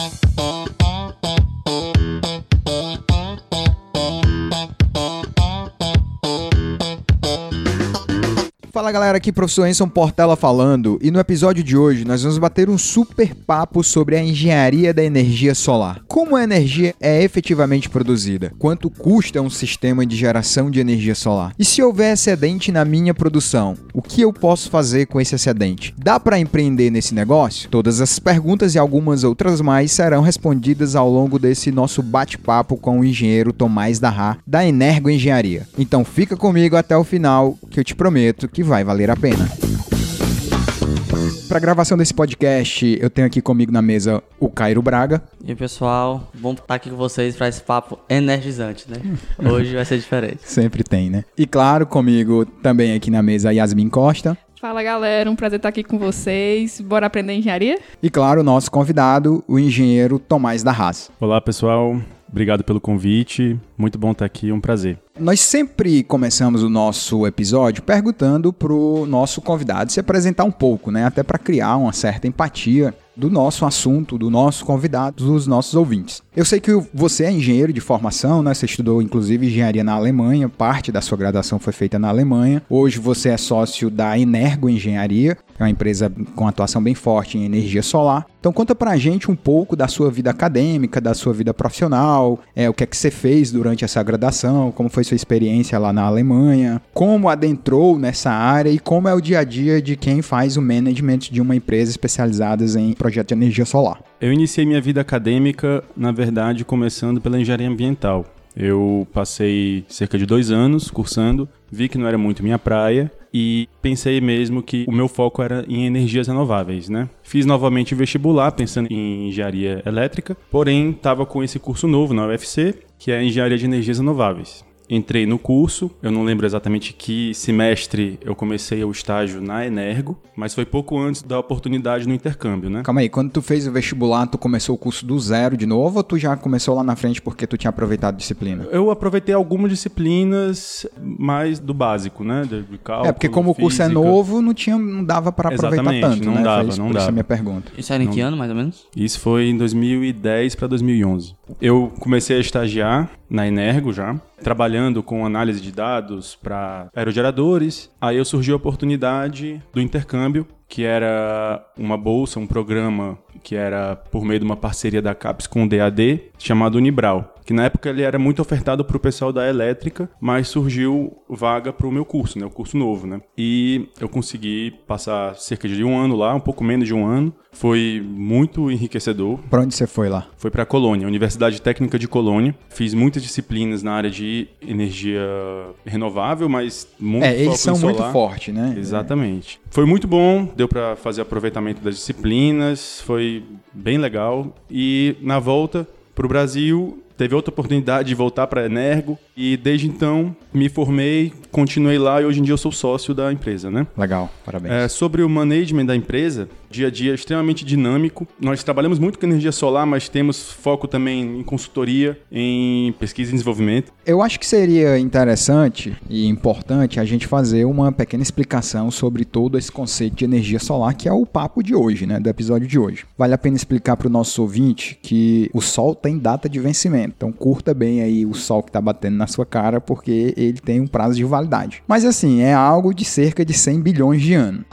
Bye. Fala galera, aqui professor Enson Portela falando e no episódio de hoje nós vamos bater um super papo sobre a engenharia da energia solar. Como a energia é efetivamente produzida? Quanto custa um sistema de geração de energia solar? E se houver excedente na minha produção, o que eu posso fazer com esse excedente? Dá para empreender nesse negócio? Todas essas perguntas e algumas outras mais serão respondidas ao longo desse nosso bate-papo com o engenheiro Tomás Darra da Energo Engenharia. Então fica comigo até o final que eu te prometo que vai valer a pena. Para a gravação desse podcast, eu tenho aqui comigo na mesa o Cairo Braga. E aí, pessoal, bom estar aqui com vocês para esse papo energizante, né? Hoje vai ser diferente. Sempre tem, né? E claro, comigo também aqui na mesa Yasmin Costa. Fala galera, um prazer estar aqui com vocês. Bora aprender engenharia? E claro, o nosso convidado, o engenheiro Tomás da Haas. Olá pessoal, obrigado pelo convite. Muito bom estar aqui, é um prazer. Nós sempre começamos o nosso episódio perguntando pro nosso convidado se apresentar um pouco, né? Até para criar uma certa empatia do nosso assunto, do nosso convidado, dos nossos ouvintes. Eu sei que você é engenheiro de formação, né? Você estudou inclusive engenharia na Alemanha, parte da sua graduação foi feita na Alemanha. Hoje você é sócio da Energo Engenharia, é uma empresa com atuação bem forte em energia solar. Então conta pra gente um pouco da sua vida acadêmica, da sua vida profissional, é, o que é que você fez durante essa graduação, como foi sua experiência lá na Alemanha, como adentrou nessa área e como é o dia a dia de quem faz o management de uma empresa especializada em projeto de energia solar. Eu iniciei minha vida acadêmica, na verdade, começando pela engenharia ambiental. Eu passei cerca de dois anos cursando, vi que não era muito minha praia e pensei mesmo que o meu foco era em energias renováveis, né? Fiz novamente vestibular pensando em engenharia elétrica, porém estava com esse curso novo na UFC, que é engenharia de energias renováveis entrei no curso, eu não lembro exatamente que semestre eu comecei o estágio na Energo, mas foi pouco antes da oportunidade no intercâmbio, né? Calma aí, quando tu fez o vestibular, tu começou o curso do zero de novo ou tu já começou lá na frente porque tu tinha aproveitado a disciplina? Eu aproveitei algumas disciplinas mais do básico, né? De, de cálculo, é, porque como física. o curso é novo, não, tinha, não dava para aproveitar Exatamente, tanto, não né? dava, não por isso dava. a minha pergunta. Isso era em que ano, mais ou menos? Isso foi em 2010 para 2011. Eu comecei a estagiar na Energo já, trabalhando com análise de dados para aerogeradores. Aí eu surgiu a oportunidade do intercâmbio, que era uma bolsa, um programa que era por meio de uma parceria da CAPES com o DAD, chamado Unibral, que na época ele era muito ofertado para o pessoal da elétrica, mas surgiu vaga para o meu curso, né, o curso novo, né? E eu consegui passar cerca de um ano lá, um pouco menos de um ano. Foi muito enriquecedor. Para onde você foi lá? Foi para Colônia, Universidade Técnica de Colônia. Fiz muitas disciplinas na área de energia renovável, mas muito É, eles são muito fortes, né? Exatamente. Foi muito bom, deu para fazer aproveitamento das disciplinas, foi bem legal. E na volta para o Brasil, teve outra oportunidade de voltar para a Energo e desde então me formei, continuei lá e hoje em dia eu sou sócio da empresa, né? Legal, parabéns. É, sobre o management da empresa, dia a dia é extremamente dinâmico. Nós trabalhamos muito com energia solar, mas temos foco também em consultoria, em pesquisa e desenvolvimento. Eu acho que seria interessante e importante a gente fazer uma pequena explicação sobre todo esse conceito de energia solar, que é o papo de hoje, né, do episódio de hoje. Vale a pena explicar para o nosso ouvinte que o Sol tem data de vencimento, então curta bem aí o Sol que está batendo na sua cara, porque ele tem um prazo de validade. Mas assim, é algo de cerca de 100 bilhões de anos.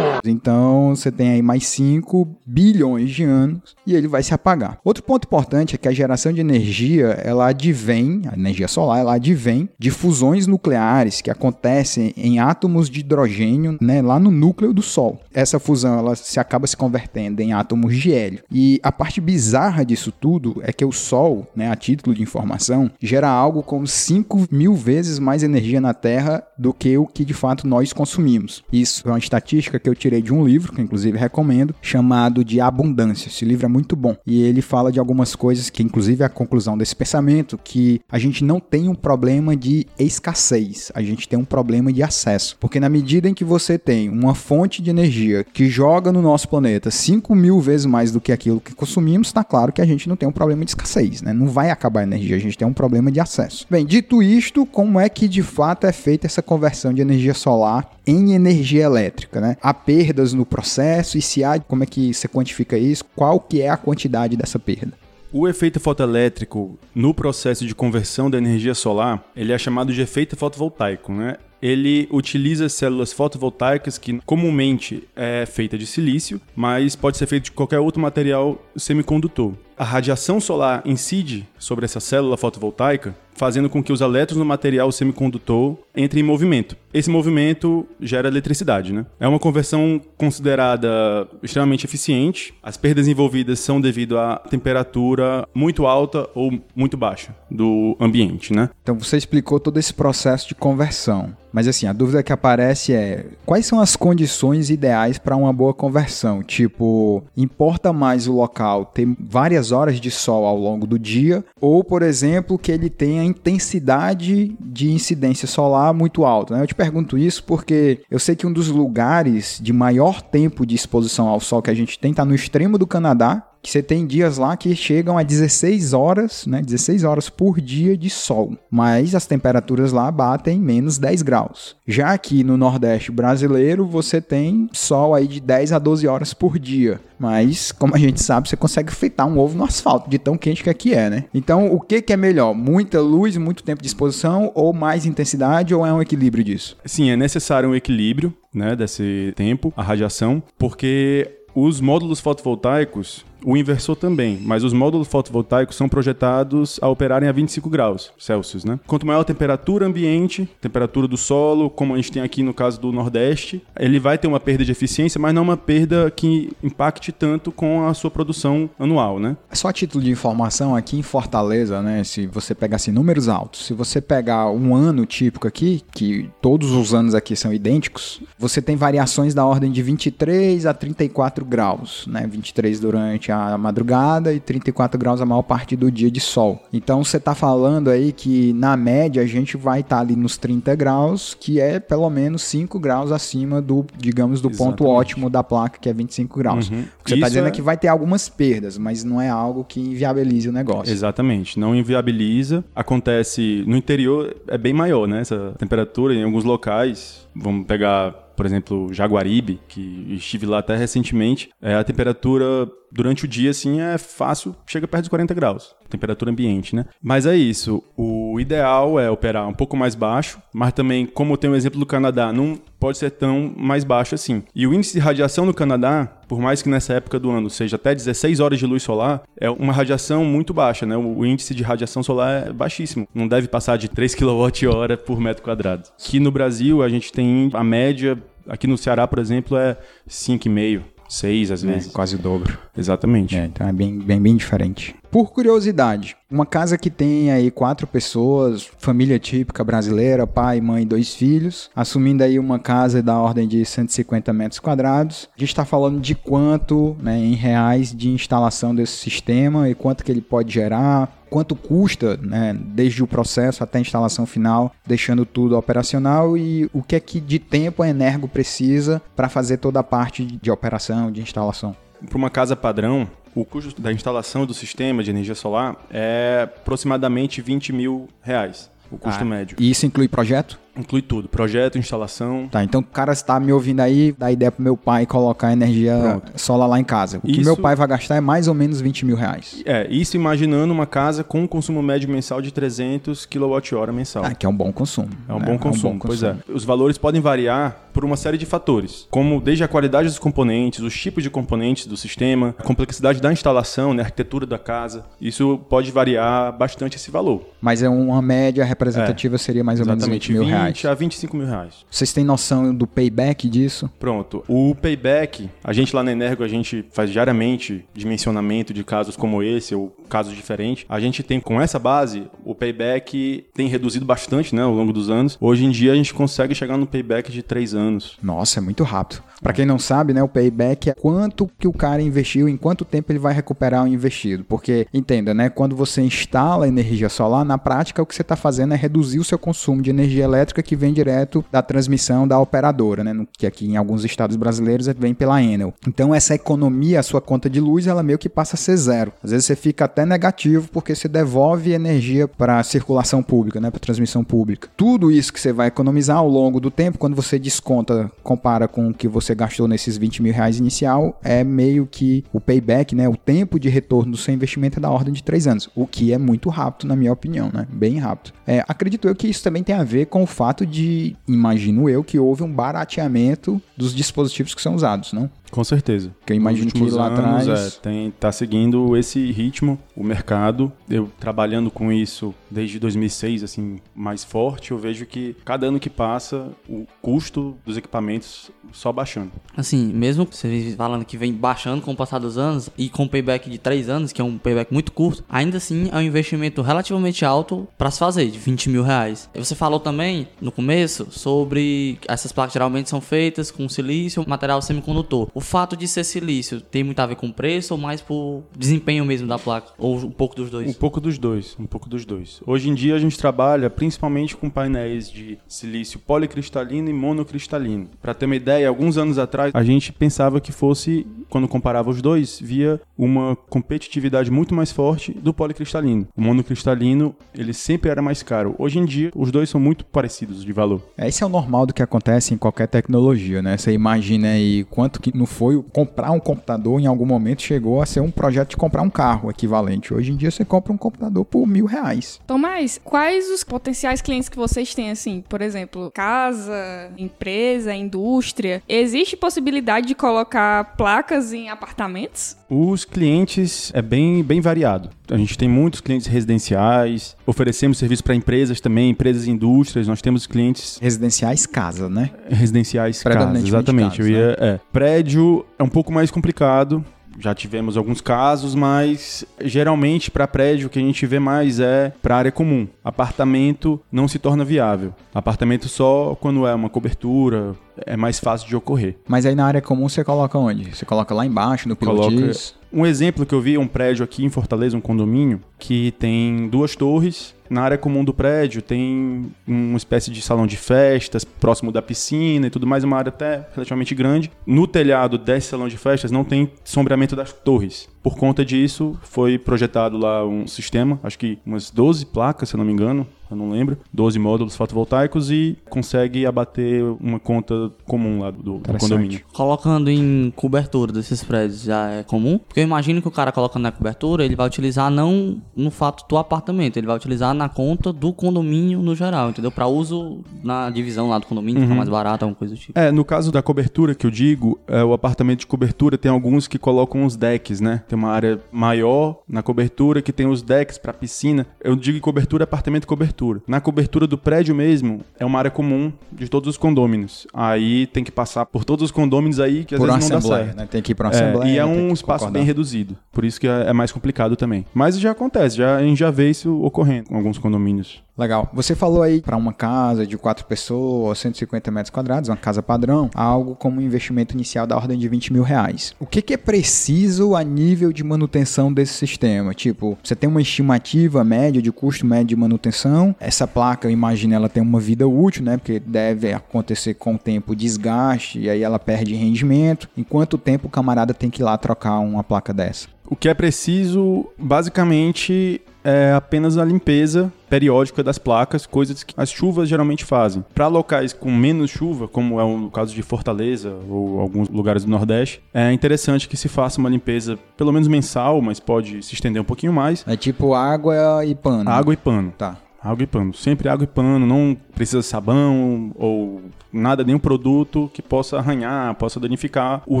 Então você tem aí mais 5 bilhões de anos e ele vai se apagar. Outro ponto importante é que a geração de energia, ela advém, a energia solar, ela advém de fusões nucleares que acontecem em átomos de hidrogênio, né, lá no núcleo do Sol. Essa fusão, ela se acaba se convertendo em átomos de hélio. E a parte bizarra disso tudo é que o Sol, né, a título de informação, gera algo como 5 mil vezes mais energia na Terra do que o que de fato nós consumimos. Isso é uma estatística que eu tirei de um livro, que inclusive recomendo, chamado de Abundância. Esse livro é muito bom. E ele fala de algumas coisas que, inclusive, é a conclusão desse pensamento, que a gente não tem um problema de escassez, a gente tem um problema de acesso. Porque na medida em que você tem uma fonte de energia que joga no nosso planeta 5 mil vezes mais do que aquilo que consumimos, está claro que a gente não tem um problema de escassez, né? Não vai acabar a energia, a gente tem um problema de acesso. Bem, dito isto, como é que de fato é feita essa conversão de energia solar em energia elétrica, né? Há perdas no processo e se há, como é que você quantifica isso? Qual que é a quantidade dessa perda? O efeito fotoelétrico no processo de conversão da energia solar, ele é chamado de efeito fotovoltaico, né? Ele utiliza células fotovoltaicas que comumente é feita de silício, mas pode ser feito de qualquer outro material semicondutor. A radiação solar incide sobre essa célula fotovoltaica, fazendo com que os elétrons no material semicondutor entrem em movimento. Esse movimento gera eletricidade, né? É uma conversão considerada extremamente eficiente. As perdas envolvidas são devido à temperatura muito alta ou muito baixa do ambiente, né? Então você explicou todo esse processo de conversão. Mas assim, a dúvida que aparece é: quais são as condições ideais para uma boa conversão? Tipo, importa mais o local ter várias horas de sol ao longo do dia, ou, por exemplo, que ele tenha intensidade de incidência solar muito alta? Né? Eu te pergunto isso porque eu sei que um dos lugares de maior tempo de exposição ao sol que a gente tem está no extremo do Canadá, que você tem dias lá que chegam a 16 horas, né, 16 horas por dia de sol, mas as temperaturas lá batem menos 10 graus. Já aqui no Nordeste brasileiro, você tem sol aí de 10 a 12 horas por dia, mas como a gente sabe, você consegue fritar um ovo no asfalto, de tão quente que aqui é, né? Então, o que, que é melhor? Muita luz, muito tempo de exposição ou mais intensidade ou é um equilíbrio disso? Sim, é necessário um equilíbrio, né, desse tempo, a radiação, porque os módulos fotovoltaicos, o inversor também, mas os módulos fotovoltaicos são projetados a operarem a 25 graus Celsius, né? Quanto maior a temperatura ambiente, temperatura do solo, como a gente tem aqui no caso do Nordeste, ele vai ter uma perda de eficiência, mas não uma perda que impacte tanto com a sua produção anual, né? Só a título de informação, aqui em Fortaleza, né, se você pegasse números altos, se você pegar um ano típico aqui, que todos os anos aqui são idênticos, você tem variações da ordem de 23 a 34 graus, né? 23 durante a madrugada e 34 graus a maior parte do dia de sol. Então você está falando aí que na média a gente vai estar tá ali nos 30 graus, que é pelo menos 5 graus acima do, digamos, do Exatamente. ponto ótimo da placa, que é 25 graus. Uhum. O que você está dizendo é... é que vai ter algumas perdas, mas não é algo que inviabilize o negócio. Exatamente, não inviabiliza. Acontece no interior, é bem maior, né? Essa temperatura em alguns locais. Vamos pegar por exemplo, Jaguaribe, que estive lá até recentemente, é, a temperatura durante o dia, assim, é fácil, chega perto dos 40 graus, temperatura ambiente, né? Mas é isso, o ideal é operar um pouco mais baixo, mas também, como tem o exemplo do Canadá, não pode ser tão mais baixo assim. E o índice de radiação no Canadá, por mais que nessa época do ano seja até 16 horas de luz solar, é uma radiação muito baixa, né? O índice de radiação solar é baixíssimo, não deve passar de 3 kWh por metro quadrado. Aqui no Brasil, a gente tem a média, aqui no Ceará, por exemplo, é 5,5 seis às é, vezes. É, quase o dobro. Exatamente. É, então é bem, bem, bem diferente. Por curiosidade, uma casa que tem aí quatro pessoas, família típica brasileira, pai, mãe, dois filhos, assumindo aí uma casa da ordem de 150 metros quadrados. A gente está falando de quanto, né, em reais, de instalação desse sistema e quanto que ele pode gerar, quanto custa, né, desde o processo até a instalação final, deixando tudo operacional e o que é que de tempo a Energo precisa para fazer toda a parte de operação, de instalação. Para uma casa padrão, o custo da instalação do sistema de energia solar é aproximadamente 20 mil reais, o custo ah, médio. E isso inclui projeto? Inclui tudo, projeto, instalação. Tá, então o cara está me ouvindo aí, dá ideia pro meu pai colocar energia Pronto. solar lá em casa. O isso... que meu pai vai gastar é mais ou menos 20 mil reais. É, isso imaginando uma casa com um consumo médio mensal de 300 kWh mensal. Ah, que é um bom consumo. É um, né? bom, consumo, é um bom consumo, pois é. Os valores podem variar por uma série de fatores, como desde a qualidade dos componentes, os tipos de componentes do sistema, a complexidade da instalação, né, a arquitetura da casa. Isso pode variar bastante esse valor. Mas é uma média representativa é, seria mais ou menos 20 mil 20 reais. 20 a 25 mil reais. Vocês têm noção do payback disso? Pronto. O payback, a gente lá na Energo, a gente faz diariamente dimensionamento de casos como esse ou casos diferentes. A gente tem, com essa base, o payback tem reduzido bastante, né, ao longo dos anos. Hoje em dia a gente consegue chegar no payback de 3 anos. Nossa, é muito rápido. Para quem não sabe, né, o payback é quanto que o cara investiu, em quanto tempo ele vai recuperar o investido. Porque, entenda, né, quando você instala energia solar, na prática o que você está fazendo é reduzir o seu consumo de energia elétrica elétrica que vem direto da transmissão da operadora, né? Que aqui em alguns estados brasileiros vem pela Enel. Então essa economia, a sua conta de luz, ela meio que passa a ser zero. Às vezes você fica até negativo porque você devolve energia para circulação pública, né? Para transmissão pública. Tudo isso que você vai economizar ao longo do tempo, quando você desconta, compara com o que você gastou nesses 20 mil reais inicial, é meio que o payback, né? O tempo de retorno do seu investimento é da ordem de três anos, o que é muito rápido, na minha opinião, né? Bem rápido. É, acredito eu que isso também tem a ver com o fato de, imagino eu, que houve um barateamento dos dispositivos que são usados, não? Com certeza. Que eu imagino que lá anos, atrás. É, tem, tá seguindo esse ritmo, o mercado. Eu trabalhando com isso desde 2006, assim, mais forte, eu vejo que cada ano que passa, o custo dos equipamentos só baixando. Assim, mesmo você falando que vem baixando com o passar dos anos e com payback de 3 anos, que é um payback muito curto, ainda assim é um investimento relativamente alto para se fazer, de 20 mil reais. E você falou também no começo sobre essas placas geralmente são feitas com silício, material semicondutor. O fato de ser silício tem muito a ver com preço ou mais por desempenho mesmo da placa? Ou um pouco dos dois? Um pouco dos dois, um pouco dos dois. Hoje em dia a gente trabalha principalmente com painéis de silício policristalino e monocristalino. Para ter uma ideia, alguns anos atrás a gente pensava que fosse, quando comparava os dois, via uma competitividade muito mais forte do policristalino. O monocristalino, ele sempre era mais caro. Hoje em dia, os dois são muito parecidos de valor. Esse é o normal do que acontece em qualquer tecnologia, né? Você imagina aí quanto que no foi comprar um computador em algum momento chegou a ser um projeto de comprar um carro equivalente. Hoje em dia você compra um computador por mil reais. Tomás, quais os potenciais clientes que vocês têm, assim? Por exemplo, casa, empresa, indústria. Existe possibilidade de colocar placas em apartamentos? Os clientes é bem, bem variado. A gente tem muitos clientes residenciais, oferecemos serviço para empresas também, empresas e indústrias. Nós temos clientes. Residenciais casa, né? Residenciais casa, exatamente. Casa, ia, né? é. Prédio é um pouco mais complicado já tivemos alguns casos, mas geralmente para prédio o que a gente vê mais é para área comum. Apartamento não se torna viável. Apartamento só quando é uma cobertura, é mais fácil de ocorrer. Mas aí na área comum você coloca onde? Você coloca lá embaixo no pilotis? Um exemplo que eu vi é um prédio aqui em Fortaleza, um condomínio, que tem duas torres. Na área comum do prédio tem uma espécie de salão de festas próximo da piscina e tudo mais, uma área até relativamente grande. No telhado desse salão de festas não tem sombreamento das torres. Por conta disso, foi projetado lá um sistema, acho que umas 12 placas, se eu não me engano, eu não lembro, 12 módulos fotovoltaicos e consegue abater uma conta comum lá do, do condomínio. Colocando em cobertura desses prédios já é comum? Porque eu imagino que o cara colocando na cobertura, ele vai utilizar não no fato do apartamento, ele vai utilizar na conta do condomínio no geral, entendeu? Para uso na divisão lá do condomínio, uhum. ficar mais barato, alguma coisa do tipo. É, no caso da cobertura que eu digo, é, o apartamento de cobertura tem alguns que colocam os decks, né? Tem uma área maior na cobertura que tem os decks para piscina. Eu digo cobertura, apartamento cobertura. Na cobertura do prédio mesmo, é uma área comum de todos os condôminos. Aí tem que passar por todos os condôminos aí que às por vezes não dá certo. Né? Tem que ir para uma é, assembleia. E é um espaço concordar. bem reduzido. Por isso que é, é mais complicado também. Mas já acontece, já, a gente já vê isso ocorrendo com alguns condomínios. Legal. Você falou aí para uma casa de quatro pessoas, 150 metros quadrados, uma casa padrão, algo como um investimento inicial da ordem de 20 mil reais. O que, que é preciso a nível de manutenção desse sistema? Tipo, você tem uma estimativa média de custo médio de manutenção. Essa placa, eu imagino, ela tem uma vida útil, né? Porque deve acontecer com o tempo desgaste e aí ela perde rendimento. Em quanto tempo o camarada tem que ir lá trocar uma placa dessa? O que é preciso, basicamente, é apenas a limpeza periódica das placas, coisas que as chuvas geralmente fazem. Para locais com menos chuva, como é o caso de Fortaleza ou alguns lugares do Nordeste, é interessante que se faça uma limpeza pelo menos mensal, mas pode se estender um pouquinho mais. É tipo água e pano. Água e pano. Tá. Água e pano. Sempre água e pano, não precisa sabão ou nada, nenhum produto que possa arranhar, possa danificar o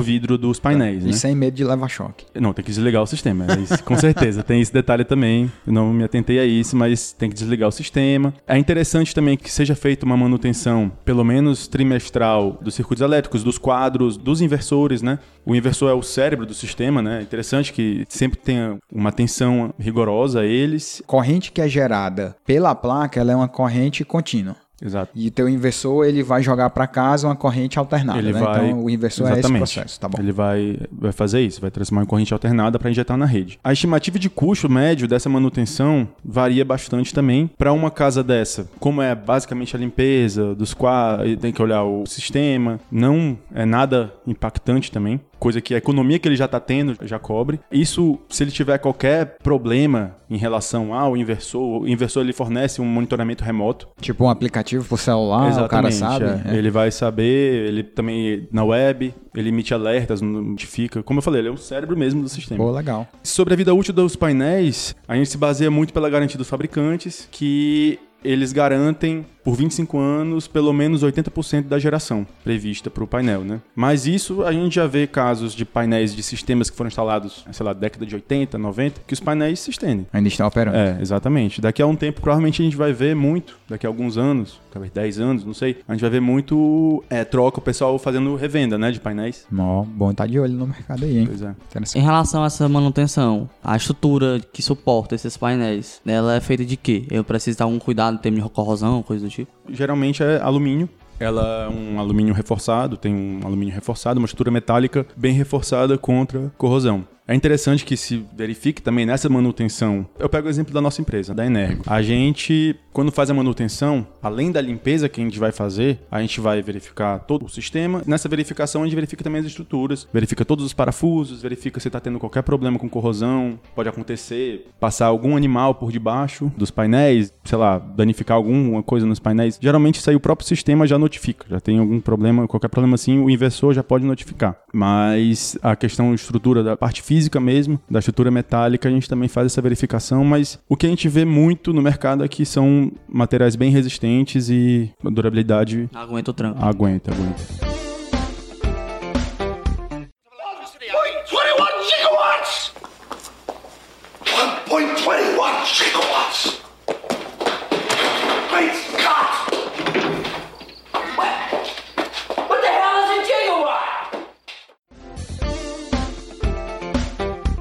vidro dos painéis. E né? sem medo de levar choque. Não, tem que desligar o sistema. É isso, com certeza. tem esse detalhe também. Eu não me atentei a isso, mas tem que desligar o sistema. É interessante também que seja feita uma manutenção, pelo menos trimestral, dos circuitos elétricos, dos quadros, dos inversores, né? O inversor é o cérebro do sistema, né? É interessante que sempre tenha uma atenção rigorosa a eles. Corrente que é gerada pela placa, ela é uma corrente contínua. Exato. E teu inversor, ele vai jogar para casa uma corrente alternada, Ele né? vai- Então o inversor é esse Exatamente. processo, tá bom. Ele vai, vai fazer isso, vai transformar em corrente alternada para injetar na rede. A estimativa de custo médio dessa manutenção varia bastante também para uma casa dessa. Como é basicamente a limpeza dos quadros, tem que olhar o sistema, não é nada impactante também. Coisa que a economia que ele já está tendo já cobre. Isso, se ele tiver qualquer problema em relação ao inversor, o inversor ele fornece um monitoramento remoto Tipo um aplicativo pro celular, o cara sabe. é. é. Ele vai saber, ele também na web, ele emite alertas, notifica. Como eu falei, ele é o cérebro mesmo do sistema. Pô, legal. Sobre a vida útil dos painéis, a gente se baseia muito pela garantia dos fabricantes, que eles garantem por 25 anos pelo menos 80% da geração prevista para o painel, né? Mas isso a gente já vê casos de painéis de sistemas que foram instalados, sei lá, década de 80, 90, que os painéis se estendem. Ainda está operando. É, exatamente. Daqui a um tempo, provavelmente a gente vai ver muito, daqui a alguns anos, talvez 10 anos, não sei, a gente vai ver muito é, troca, o pessoal fazendo revenda, né, de painéis. Mó, bom tá de olho no mercado aí, hein? Pois é. Interessante. Em relação a essa manutenção, a estrutura que suporta esses painéis, ela é feita de quê? Eu preciso dar um cuidado em termos de corrosão, coisa do tipo? Geralmente é alumínio. Ela é um alumínio reforçado, tem um alumínio reforçado, uma estrutura metálica bem reforçada contra corrosão. É interessante que se verifique também nessa manutenção. Eu pego o exemplo da nossa empresa, da Energo. A gente, quando faz a manutenção, além da limpeza que a gente vai fazer, a gente vai verificar todo o sistema. Nessa verificação, a gente verifica também as estruturas, verifica todos os parafusos, verifica se está tendo qualquer problema com corrosão. Pode acontecer passar algum animal por debaixo dos painéis, sei lá, danificar alguma coisa nos painéis. Geralmente, isso aí o próprio sistema já notifica. Já tem algum problema, qualquer problema assim, o inversor já pode notificar. Mas a questão estrutura da parte física mesmo, da estrutura metálica, a gente também faz essa verificação, mas o que a gente vê muito no mercado aqui são materiais bem resistentes e a durabilidade Aguenta o tranco. aguenta, aguenta. 1.21 gigawatts! 1.21 gigawatts!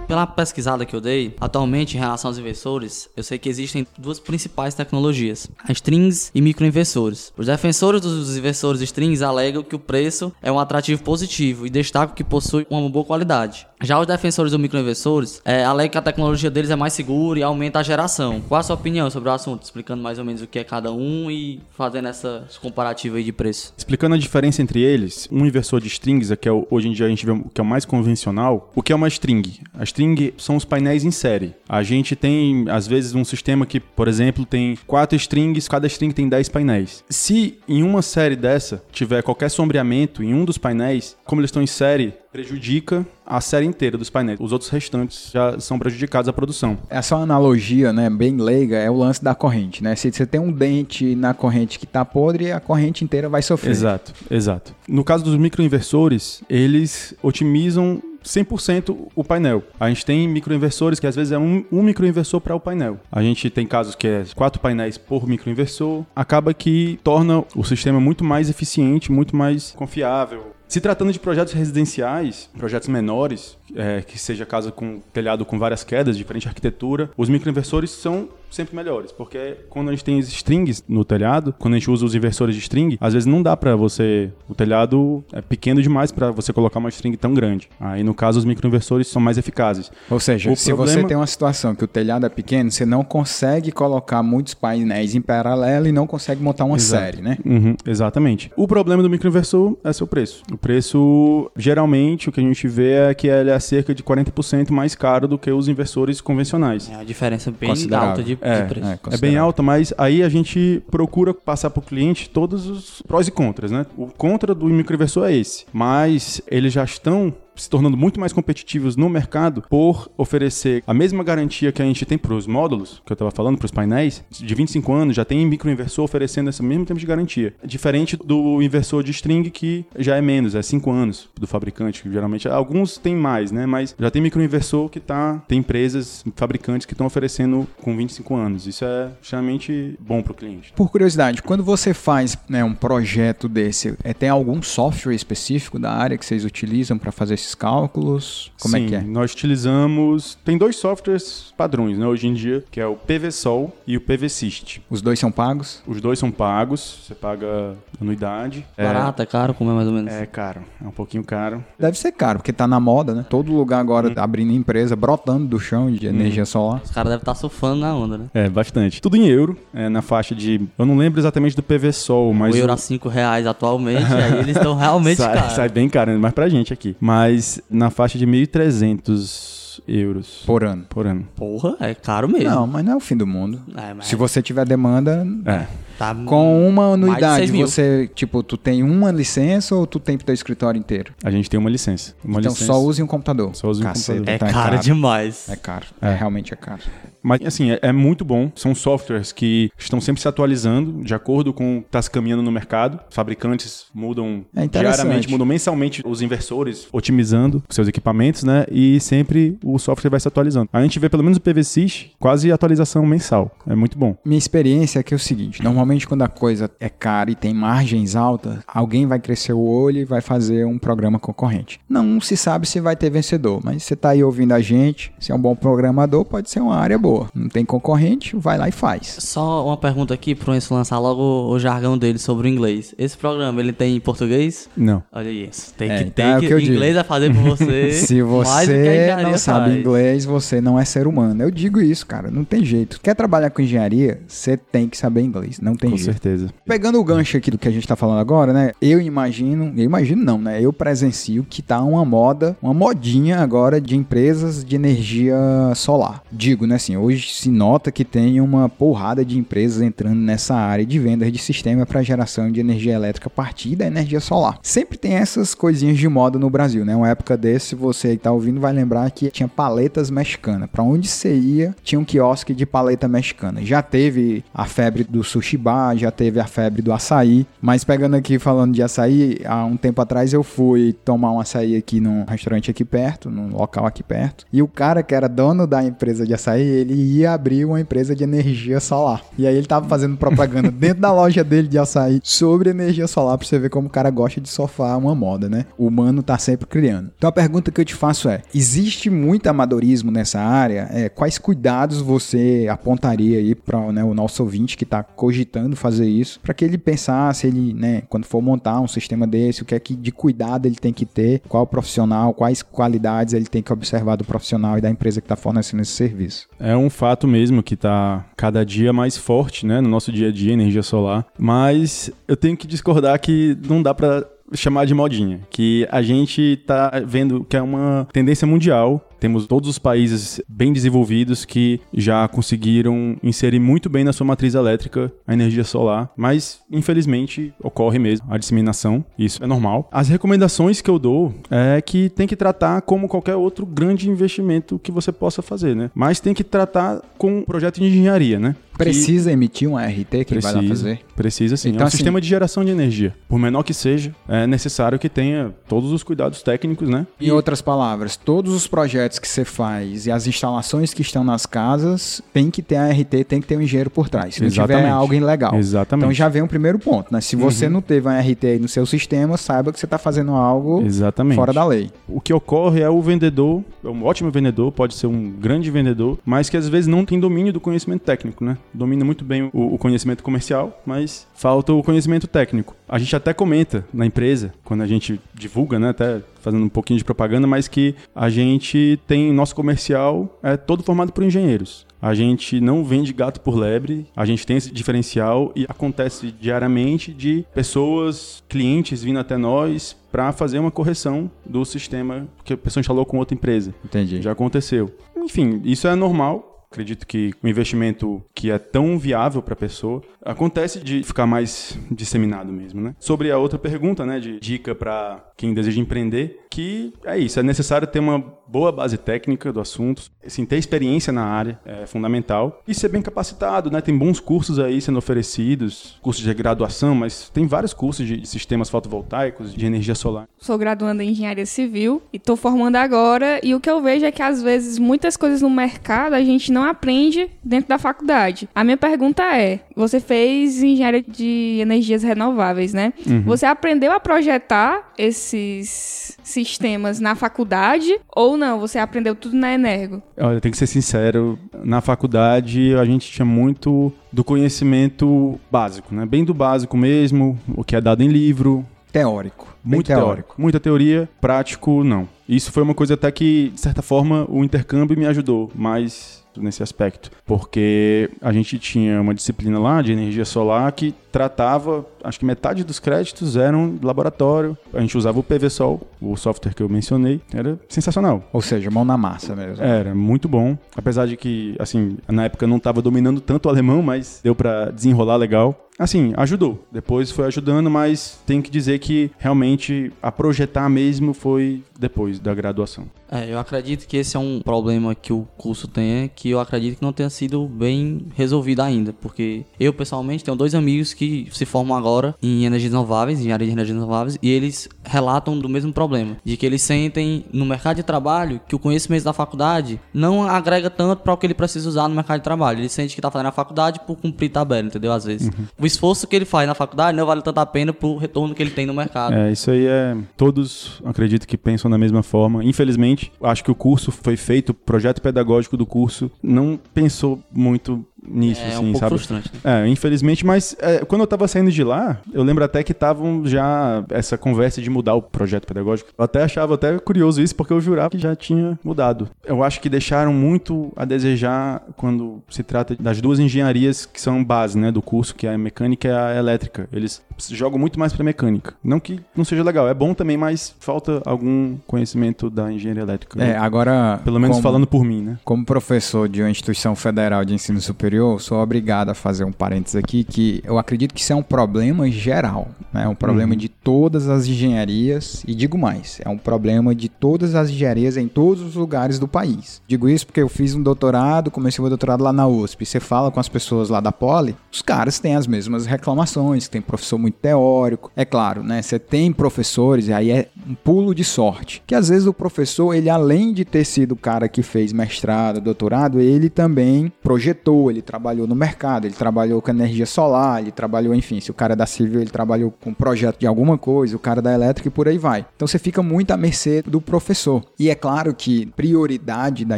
Pela pesquisada que eu dei, atualmente em relação aos inversores, eu sei que existem duas principais tecnologias: as strings e microinversores. Os defensores dos inversores strings alegam que o preço é um atrativo positivo e destacam que possui uma boa qualidade. Já os defensores dos microinversores é, alegam que a tecnologia deles é mais segura e aumenta a geração. Qual a sua opinião sobre o assunto? Explicando mais ou menos o que é cada um e fazendo essa comparativa aí de preço. Explicando a diferença entre eles, um inversor de strings, que é o, hoje em dia a gente vê o que é o mais convencional, o que é uma string? A string são os painéis em série. A gente tem, às vezes, um sistema que, por exemplo, tem quatro strings, cada string tem 10 painéis. Se em uma série dessa tiver qualquer sombreamento em um dos painéis, como eles estão em série, prejudica a série inteira dos painéis. Os outros restantes já são prejudicados à produção. Essa analogia, né, bem leiga, é o lance da corrente, né? Se você tem um dente na corrente que tá podre, a corrente inteira vai sofrer. Exato, exato. No caso dos microinversores, eles otimizam 100% o painel. A gente tem microinversores que às vezes é um, um microinversor para o painel. A gente tem casos que é quatro painéis por microinversor. Acaba que torna o sistema muito mais eficiente, muito mais confiável. Se tratando de projetos residenciais, projetos menores, é, que seja casa com telhado com várias quedas, diferente arquitetura, os microinversores são sempre melhores, porque quando a gente tem strings no telhado, quando a gente usa os inversores de string, às vezes não dá pra você, o telhado é pequeno demais pra você colocar uma string tão grande. Aí no caso os microinversores são mais eficazes. Ou seja, O se você problema- tem uma situação que o telhado é pequeno, você não consegue colocar muitos painéis em paralelo e não consegue montar uma Exato. série, né? Uhum, exatamente. O problema do microinversor é seu preço. O preço, geralmente, o que a gente vê é que ele é cerca de 40% mais caro do que os inversores convencionais. É a diferença bem Considerável. alta de, de É, preço. é. É bem alta, mas aí a gente procura passar para o cliente todos os prós e contras, né? O contra do microinversor é esse, mas eles já estão se tornando muito mais competitivos no mercado por oferecer a mesma garantia que a gente tem para os módulos, que eu estava falando, para os painéis, de 25 anos, já tem microinversor oferecendo esse mesmo tempo de garantia. Diferente do inversor de string, que já é menos, é 5 anos do fabricante, que geralmente alguns têm mais, né? Mas já tem microinversor que tá, tem empresas, fabricantes que estão oferecendo com 25 anos. Isso é extremamente bom para o cliente. Por curiosidade, quando você faz né, um projeto desse, é, tem algum software específico da área que vocês utilizam para fazer esse esses cálculos? Como Sim, é que é? nós utilizamos... Tem dois softwares padrões, né, hoje em dia, que é o PVSol e o PVSYST. Os dois são pagos? Os dois são pagos, você paga anuidade. É- Barato, é caro, como é mais ou menos? É, caro, é um pouquinho caro. Deve ser caro, porque tá na moda, né? Todo lugar agora tá abrindo empresa, brotando do chão de energia solar. Os caras devem estar surfando na onda, né? É, bastante. Tudo em euro, é, na faixa de... Eu não lembro exatamente do PVSol, mas... o euro o- a 5 reais atualmente, aí eles estão realmente sai, caros. sai bem caro, mas pra gente aqui. Mas na faixa de 1.300 euros Por ano. por ano. Porra, é caro mesmo. Não, mas não é o fim do mundo. É, mas Se você tiver demanda, É. tá com uma anuidade, 6 mil. você, tipo, tu tem uma licença ou tu tem pro teu escritório inteiro? A gente tem uma licença. Uma então licença. só use um computador. Só use um Caceta, computador. É então caro demais. É caro. É, realmente é caro. Mas, assim, é, é muito bom. São softwares que estão sempre se atualizando de acordo com o que está se caminhando no mercado. Fabricantes mudam É diariamente, mudam mensalmente os inversores, otimizando seus equipamentos, né? E sempre o software vai se atualizando. A gente vê pelo menos o PVSys quase atualização mensal. É muito bom. Minha experiência é que é o seguinte: normalmente quando a coisa é cara e tem margens altas, alguém vai crescer o olho e vai fazer um programa concorrente. Não se sabe se vai ter vencedor, mas você tá aí ouvindo a gente, se é um bom programador, pode ser uma área boa. Não tem concorrente, vai lá e faz. Só uma pergunta aqui pro Enzo lançar logo o, o jargão dele sobre o inglês. Esse programa, ele tem em português? Não. Olha isso. Tem É, que então ter é o que, que inglês digo. a fazer por você. Se você não sabe faz. inglês, você não é ser humano. Eu digo isso, cara. Não tem jeito. Quer trabalhar com engenharia, você tem que saber inglês. Não tem Com jeito. certeza. Pegando o gancho aqui do que a gente tá falando agora, né? Eu imagino, eu imagino não, né? Eu presencio que tá uma moda, uma modinha agora de empresas de energia solar. Digo, né, assim, hoje se nota que tem uma porrada de empresas entrando nessa área de vendas de sistema para geração de energia elétrica a partir da energia solar. Sempre tem essas coisinhas de moda no Brasil, né? Uma época desse, você que tá ouvindo vai lembrar que tinha paletas mexicanas. Para onde você ia, tinha um quiosque de paleta mexicana. Já teve a febre do sushi já teve a febre do açaí, mas pegando aqui falando de açaí, há um tempo atrás eu fui tomar um açaí aqui num restaurante aqui perto, num local aqui perto, e o cara que era dono da empresa de açaí, ele ia abrir uma empresa de energia solar. E aí ele tava fazendo propaganda dentro da loja dele de açaí sobre energia solar, pra você ver como o cara gosta de sofá uma moda, né? O humano tá sempre criando. Então a pergunta que eu te faço é: existe muito amadorismo nessa área? É, quais cuidados você apontaria aí para né, o nosso ouvinte que tá cogitando fazer isso, para que ele pensasse, ele, né, quando for montar um sistema desse, o que é que de cuidado ele tem que ter, qual profissional, quais qualidades ele tem que observar do profissional e da empresa que está fornecendo esse serviço? É um fato mesmo que tá cada dia mais forte, né, no nosso dia a dia, energia solar. Mas eu tenho que discordar que não dá pra chamar de modinha, que a gente tá vendo que é uma tendência mundial. Temos todos os países bem desenvolvidos que já conseguiram inserir muito bem na sua matriz elétrica a energia solar, mas infelizmente ocorre mesmo a disseminação, isso é normal. As recomendações que eu dou é que tem que tratar como qualquer outro grande investimento que você possa fazer, né? Mas tem que tratar com um projeto de engenharia, né? Precisa emitir um RT que vai lá fazer? Precisa sim. Então, é um assim- sistema de geração de energia. Por menor que seja, é necessário que tenha todos os cuidados técnicos, né? Em outras palavras, todos os projetos que você faz e as instalações que estão nas casas tem que ter a RT, tem que ter um engenheiro por trás. Se não tiver Exatamente. é algo ilegal. Exatamente. Uhum. Então já vem um primeiro ponto, né? Se você não teve um RT aí no seu sistema, saiba que você está fazendo algo Exatamente. fora da lei. O que ocorre é o vendedor, é um ótimo vendedor, pode ser um grande vendedor, mas que às vezes não tem domínio do conhecimento técnico, né? Domina muito bem o, o conhecimento comercial, mas falta o conhecimento técnico. A gente até comenta na empresa, quando a gente divulga, né? Até fazendo um pouquinho de propaganda, mas que a gente tem nosso comercial é todo formado por engenheiros. A gente não vende gato por lebre, a gente tem esse diferencial e acontece diariamente de pessoas, clientes vindo até nós para fazer uma correção do sistema que a pessoa instalou com outra empresa. Entendi. Já aconteceu. Enfim, isso é normal. Acredito que um investimento que é tão viável para a pessoa acontece de ficar mais disseminado mesmo, né? Sobre a outra pergunta, né, de dica para quem deseja empreender, que é isso, é necessário ter uma boa base técnica do assunto, assim, ter experiência na área é fundamental e ser bem capacitado, né? Tem bons cursos aí sendo oferecidos, cursos de graduação, mas tem vários cursos de sistemas fotovoltaicos, de energia solar. Sou graduanda em engenharia civil e tô formando agora. E o que eu vejo é que às vezes muitas coisas no mercado a gente não não aprende dentro da faculdade. A minha pergunta é: você fez engenharia de energias renováveis, né? Você aprendeu a projetar esses sistemas na faculdade ou não? Você aprendeu tudo na Energo? Olha, tem que ser sincero, na faculdade a gente tinha muito do conhecimento básico, né? Bem do básico mesmo, o que é dado em livro, Teórico. Muito teórico. Muita teoria, prático não. Isso foi uma coisa até que, de certa forma, o intercâmbio me ajudou mais nesse aspecto, porque a gente tinha uma disciplina lá de energia solar que tratava, acho que metade dos créditos eram laboratório. A gente usava o PVSol, o software que eu mencionei, era sensacional. Ou seja, mão na massa mesmo. Era muito bom, apesar de que, assim, na época não estava dominando tanto o alemão, mas deu para desenrolar legal. Assim, ajudou. Depois foi ajudando, mas tenho que dizer que realmente a projetar mesmo foi depois da graduação. É, eu acredito que esse é um problema que o curso tem, que eu acredito que não tenha sido bem resolvido ainda, porque eu pessoalmente tenho dois amigos que se formam agora em energias renováveis, em área de energias renováveis, e eles relatam do mesmo problema, de que eles sentem no mercado de trabalho que o conhecimento da faculdade não agrega tanto para o que ele precisa usar no mercado de trabalho. Ele sente que tá fazendo a faculdade por cumprir tabela, entendeu? Às vezes. O esforço que ele faz na faculdade não vale tanto a pena pro retorno que ele tem no mercado. É, isso aí é. Todos acredito que pensam da mesma forma. Infelizmente, acho que o curso foi feito, o projeto pedagógico do curso não pensou muito nisso, É, assim, um pouco sabe? frustrante. né? É, infelizmente, mas é, quando eu tava saindo de lá, eu lembro até que estavam já essa conversa de mudar o projeto pedagógico. Eu até achava até curioso isso, porque eu jurava que já tinha mudado. Eu acho que deixaram muito a desejar quando se trata das duas engenharias que são base, né, do curso, que é a mecânica e a elétrica. Eles jogam muito mais pra mecânica. Não que não seja legal, é bom também, mas falta algum conhecimento da engenharia elétrica. É, agora. Pelo menos como- falando por mim, né? Como professor de uma instituição federal de ensino superior, sou obrigado a fazer um parênteses aqui que eu acredito que isso é um problema geral, né? É um problema de todas as engenharias e digo mais, é um problema de todas as engenharias em todos os lugares do país. Digo isso porque eu fiz um doutorado, comecei meu doutorado lá na USP. Você fala com as pessoas lá da Poli, os caras têm as mesmas reclamações, tem professor muito teórico. É claro, né? Você tem professores e aí é um pulo de sorte, que às vezes o professor, ele além de ter sido o cara que fez mestrado, doutorado, ele também projetou, ele trabalhou no mercado, ele trabalhou com energia solar, ele trabalhou, enfim, se o cara da civil, ele trabalhou com projeto de alguma coisa, o cara da elétrica e por aí vai. Então você fica muito à mercê do professor. E é claro que prioridade da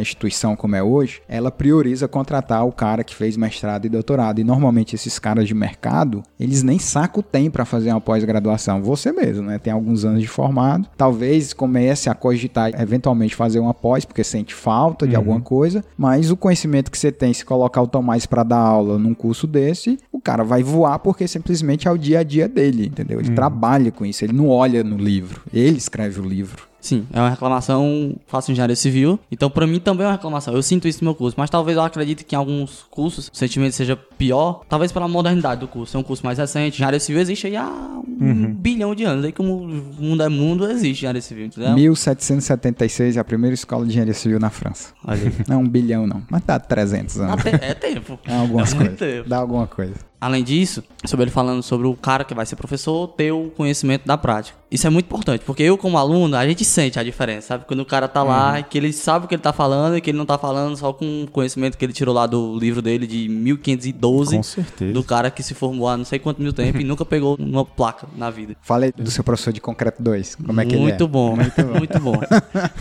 instituição como é hoje, ela prioriza contratar o cara que fez mestrado e doutorado. E normalmente esses caras de mercado, eles nem saco tem para fazer uma pós-graduação. Você mesmo, né? Tem alguns anos de formado, talvez comece a cogitar eventualmente fazer uma pós porque sente falta de alguma coisa, mas o conhecimento que você tem se colocar o Tomás para dar aula num curso desse, o cara vai voar porque simplesmente é o dia a dia dele, entendeu? Ele trabalha com isso, ele não olha no livro, ele escreve o livro. Sim, é uma reclamação, faço engenharia civil, então pra mim também é uma reclamação. Eu sinto isso no meu curso, mas talvez eu acredite que em alguns cursos o sentimento seja pior, talvez pela modernidade do curso. É um curso mais recente. Engenharia civil existe aí há um bilhão de anos. Aí que o mundo é mundo, existe engenharia civil, entendeu? 1776 é a primeira escola de engenharia civil na França. Olha aí. Não é um bilhão não, mas dá 300 anos. Até- é tempo. Dá algumas é coisas. tempo. Dá alguma coisa. Além disso, sobre ele falando sobre o cara que vai ser professor ter o conhecimento da prática. Isso é muito importante, porque eu, como aluno, a gente sente a diferença, sabe? Quando o cara tá lá e que ele sabe o que ele tá falando e que ele não tá falando só com o conhecimento que ele tirou lá do livro dele de 1512. Com certeza. Do cara que se formou há não sei quanto mil tempo e nunca pegou uma placa na vida. Falei do seu professor de concreto 2, como é que ele é? muito bom, muito bom.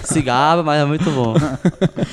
Se gaba, mas é muito bom.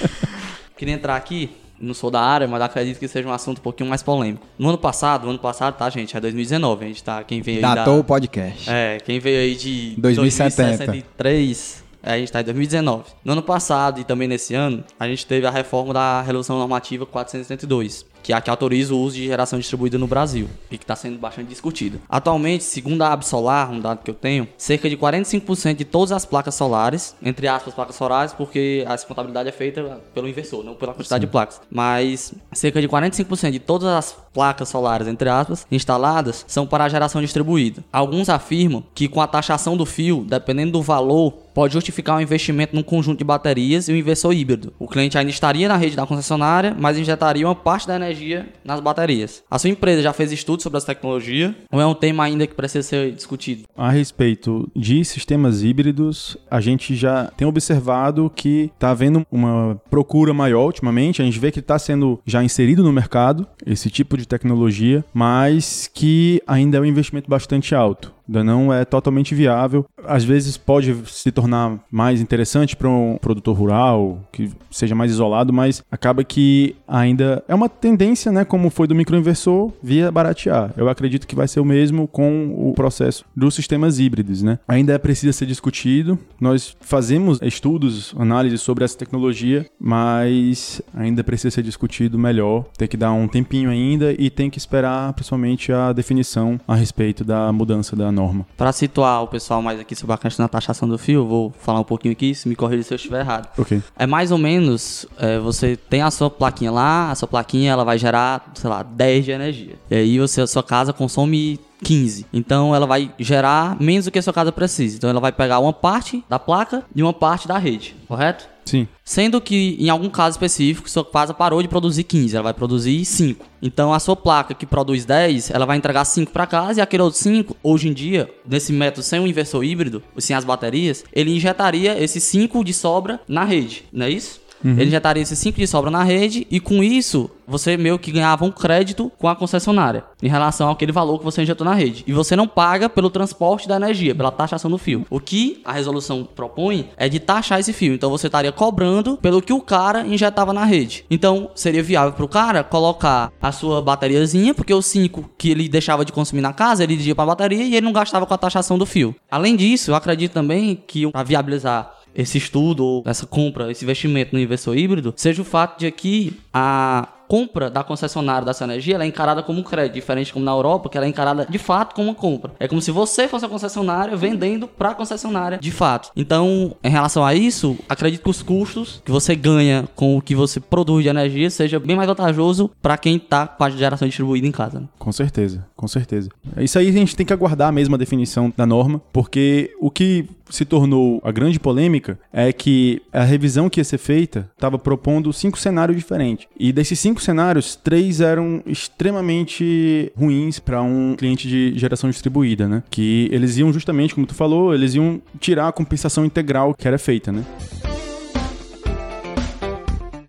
Queria entrar aqui, não sou da área, mas acredito que seja um assunto um pouquinho mais polêmico. No ano passado, ano passado, tá, gente? É 2019, a gente tá. Quem veio aí Datou da, o podcast. É, quem veio aí de 2070. 2063, é, a gente tá em 2019. No ano passado e também nesse ano, a gente teve a reforma da Resolução Normativa 472, que é a que autoriza o uso de geração distribuída no Brasil e que está sendo bastante discutida. Atualmente, segundo a Absolar, um dado que eu tenho, cerca de 45% de todas as placas solares, entre aspas placas solares, porque essa contabilidade é feita pelo inversor, não pela quantidade de placas, mas cerca de 45% de todas as placas solares, entre aspas, instaladas são para a geração distribuída. Alguns afirmam que com a taxação do fio, dependendo do valor, pode justificar um investimento num conjunto de baterias e um inversor híbrido. O cliente ainda estaria na rede da concessionária, mas injetaria uma parte da energia nas baterias. A sua empresa já fez estudos sobre essa tecnologia ou é um tema ainda que precisa ser discutido? A respeito de sistemas híbridos, a gente já tem observado que está havendo uma procura maior ultimamente. A gente vê que está sendo já inserido no mercado esse tipo de tecnologia, mas que ainda é um investimento bastante alto ainda não é totalmente viável. Às vezes pode se tornar mais interessante para um produtor rural, que seja mais isolado, mas acaba que ainda é uma tendência, né, como foi do microinversor, via baratear. Eu acredito que vai ser o mesmo com o processo dos sistemas híbridos, né? Ainda é preciso ser discutido. Nós fazemos estudos, análises sobre essa tecnologia, mas ainda precisa ser discutido melhor. Tem que dar um tempinho ainda e tem que esperar principalmente a definição a respeito da mudança da norma. Para situar o pessoal mais aqui sobre a questão da taxação do fio, vou falar um pouquinho aqui, se me corrija se eu estiver errado. Ok. É mais ou menos, é, você tem a sua plaquinha lá, a sua plaquinha ela vai gerar, sei lá, 10 de energia. E aí você, a sua casa consome 15. Então ela vai gerar menos do que a sua casa precisa. Então ela vai pegar uma parte da placa e uma parte da rede, correto? Sim. Sendo que, em algum caso específico, sua casa parou de produzir 15, ela vai produzir 5. Então, a sua placa que produz 10, ela vai entregar 5 para casa e aquele outro 5, hoje em dia, nesse método sem o inversor híbrido, sem as baterias, ele injetaria esses 5 de sobra na rede, não é isso? Ele injetaria esses 5 de sobra na rede e com isso você meio que ganhava um crédito com a concessionária em relação àquele valor que você injetou na rede. E você não paga pelo transporte da energia, pela taxação do fio. O que a resolução propõe é de taxar esse fio. Então você estaria cobrando pelo que o cara injetava na rede. Então seria viável para o cara colocar a sua bateriazinha, porque os 5 que ele deixava de consumir na casa, ele dizia para a bateria e ele não gastava com a taxação do fio. Além disso, eu acredito também que para viabilizar esse estudo ou essa compra, esse investimento no inversor híbrido, seja o fato de que a compra da concessionária dessa energia ela é encarada como um crédito, diferente como na Europa, que ela é encarada de fato como uma compra. É como se você fosse a concessionária vendendo para a concessionária de fato. Então, em relação a isso, acredito que os custos que você ganha com o que você produz de energia seja bem mais vantajoso para quem está com a geração distribuída em casa. né? Com certeza, com certeza. Isso aí a gente tem que aguardar mesmo a definição da norma, porque o que se tornou a grande polêmica é que a revisão que ia ser feita estava propondo cinco cenários diferentes. E desses cinco cenários, três eram extremamente ruins para um cliente de geração distribuída, né? Que eles iam justamente, como tu falou, eles iam tirar a compensação integral que era feita, né?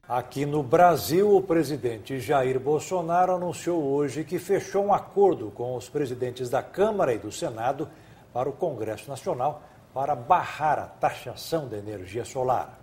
Aqui no Brasil, o presidente Jair Bolsonaro anunciou hoje que fechou um acordo com os presidentes da Câmara e do Senado para o Congresso Nacional para barrar a taxação da energia solar.